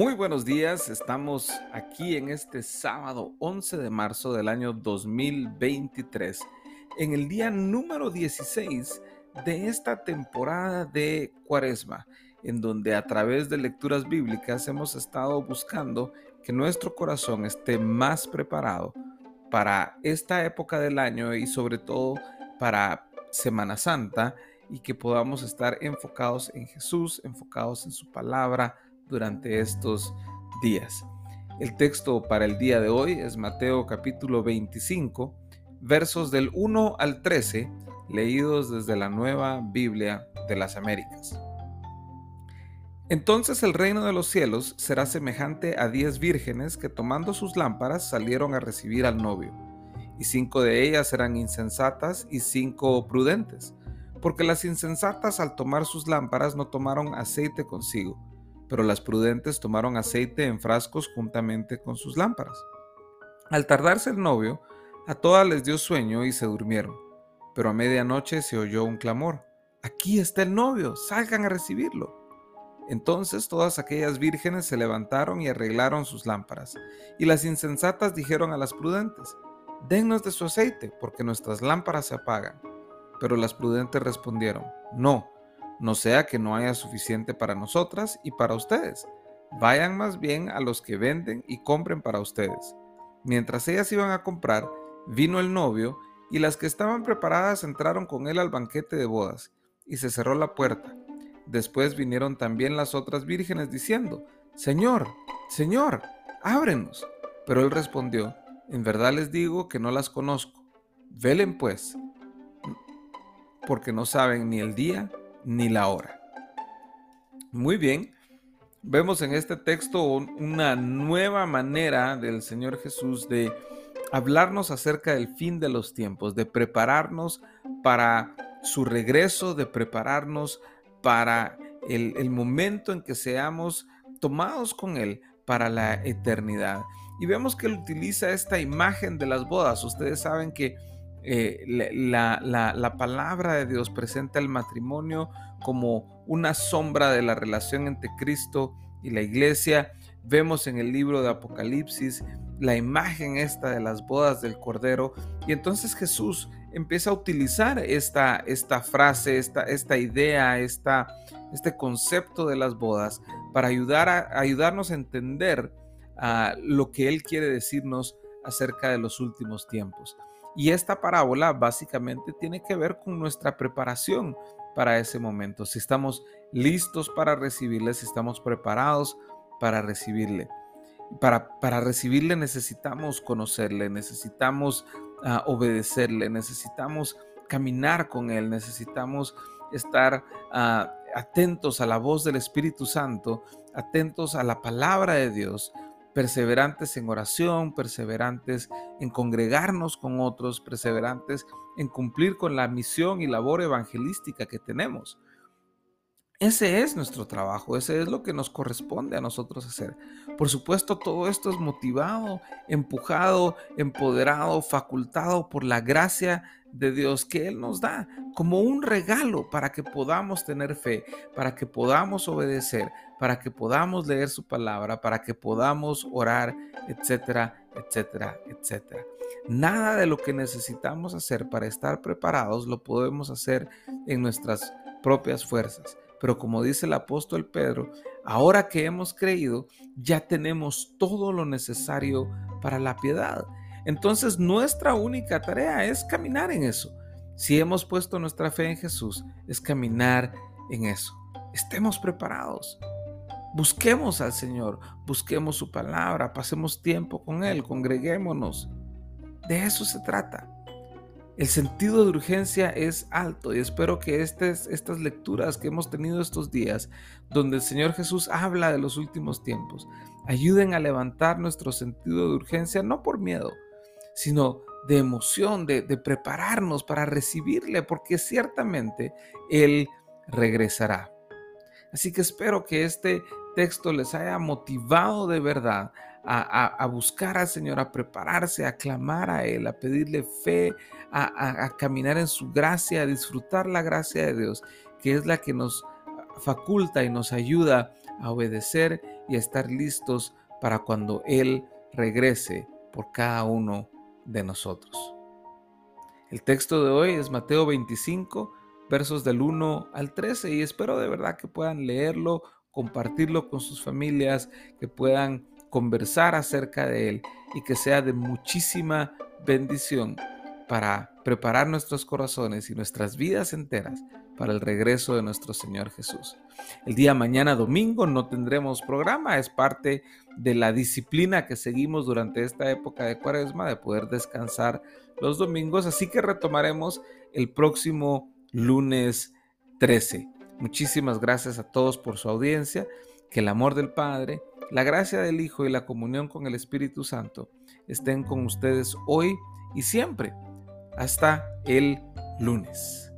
Muy buenos días, estamos aquí en este sábado 11 de marzo del año 2023, en el día número 16 de esta temporada de Cuaresma, en donde a través de lecturas bíblicas hemos estado buscando que nuestro corazón esté más preparado para esta época del año y sobre todo para Semana Santa y que podamos estar enfocados en Jesús, enfocados en su palabra durante estos días. El texto para el día de hoy es Mateo capítulo 25, versos del 1 al 13, leídos desde la nueva Biblia de las Américas. Entonces el reino de los cielos será semejante a diez vírgenes que tomando sus lámparas salieron a recibir al novio, y cinco de ellas eran insensatas y cinco prudentes, porque las insensatas al tomar sus lámparas no tomaron aceite consigo, pero las prudentes tomaron aceite en frascos juntamente con sus lámparas. Al tardarse el novio, a todas les dio sueño y se durmieron, pero a medianoche se oyó un clamor, Aquí está el novio, salgan a recibirlo. Entonces todas aquellas vírgenes se levantaron y arreglaron sus lámparas, y las insensatas dijeron a las prudentes, Dennos de su aceite, porque nuestras lámparas se apagan. Pero las prudentes respondieron, No, no sea que no haya suficiente para nosotras y para ustedes. Vayan más bien a los que venden y compren para ustedes. Mientras ellas iban a comprar, vino el novio, y las que estaban preparadas entraron con él al banquete de bodas, y se cerró la puerta. Después vinieron también las otras vírgenes diciendo, Señor, Señor, ábrenos. Pero él respondió, En verdad les digo que no las conozco. Velen pues, porque no saben ni el día ni la hora. Muy bien, vemos en este texto una nueva manera del Señor Jesús de hablarnos acerca del fin de los tiempos, de prepararnos para su regreso, de prepararnos para el, momento en que seamos tomados con Él para la eternidad. Y vemos que Él utiliza esta imagen de las bodas. Ustedes saben que eh, la, la, palabra de Dios presenta el matrimonio como una sombra de la relación entre Cristo y la iglesia. Vemos en el libro de Apocalipsis la imagen esta de las bodas del Cordero. Y entonces Jesús empieza a utilizar esta, esta frase, esta, esta idea, esta, este concepto de las bodas para ayudar a, ayudarnos a entender ah, lo que Él quiere decirnos acerca de los últimos tiempos. Y esta parábola básicamente tiene que ver con nuestra preparación para ese momento, si estamos listos para recibirle, si estamos preparados para recibirle. Para, para recibirle necesitamos conocerle, necesitamos obedecerle, necesitamos caminar con Él, necesitamos estar ah, atentos a la voz del Espíritu Santo, atentos a la palabra de Dios, perseverantes en oración, perseverantes en congregarnos con otros, perseverantes en cumplir con la misión y labor evangelística que tenemos. Ese es nuestro trabajo, ese es lo que nos corresponde a nosotros hacer. Por supuesto, todo esto es motivado, empujado, empoderado, facultado por la gracia de Dios que Él nos da como un regalo para que podamos tener fe, para que podamos obedecer, para que podamos leer su palabra, para que podamos orar, etcétera, etcétera, etcétera. Nada de lo que necesitamos hacer para estar preparados lo podemos hacer en nuestras propias fuerzas. Pero como dice el apóstol Pedro, ahora que hemos creído, ya tenemos todo lo necesario para la piedad. Entonces nuestra única tarea es caminar en eso. Si hemos puesto nuestra fe en Jesús, es caminar en eso. Estemos preparados. Busquemos al Señor, busquemos su palabra, pasemos tiempo con Él, congreguémonos. De eso se trata. El sentido de urgencia es alto y espero que estas, estas lecturas que hemos tenido estos días, donde el Señor Jesús habla de los últimos tiempos, ayuden a levantar nuestro sentido de urgencia, no por miedo, sino de emoción, de, prepararnos para recibirle, porque ciertamente Él regresará. Así que espero que este texto les haya motivado de verdad a, buscar al Señor, a prepararse, a clamar a Él, a pedirle fe, a, a caminar en su gracia, a disfrutar la gracia de Dios, que es la que nos faculta y nos ayuda a obedecer y a estar listos para cuando Él regrese por cada uno de nosotros. El texto de hoy es Mateo 25, versos del 1 al 13 y espero de verdad que puedan leerlo, compartirlo con sus familias, que puedan conversar acerca de él y que sea de muchísima bendición para preparar nuestros corazones y nuestras vidas enteras para el regreso de nuestro Señor Jesús. El día mañana domingo no tendremos programa, es parte de la disciplina que seguimos durante esta época de cuaresma de poder descansar los domingos, así que retomaremos el próximo lunes 13. Muchísimas gracias a todos por su audiencia, que el amor del Padre, la gracia del Hijo y la comunión con el Espíritu Santo estén con ustedes hoy y siempre. Hasta el lunes.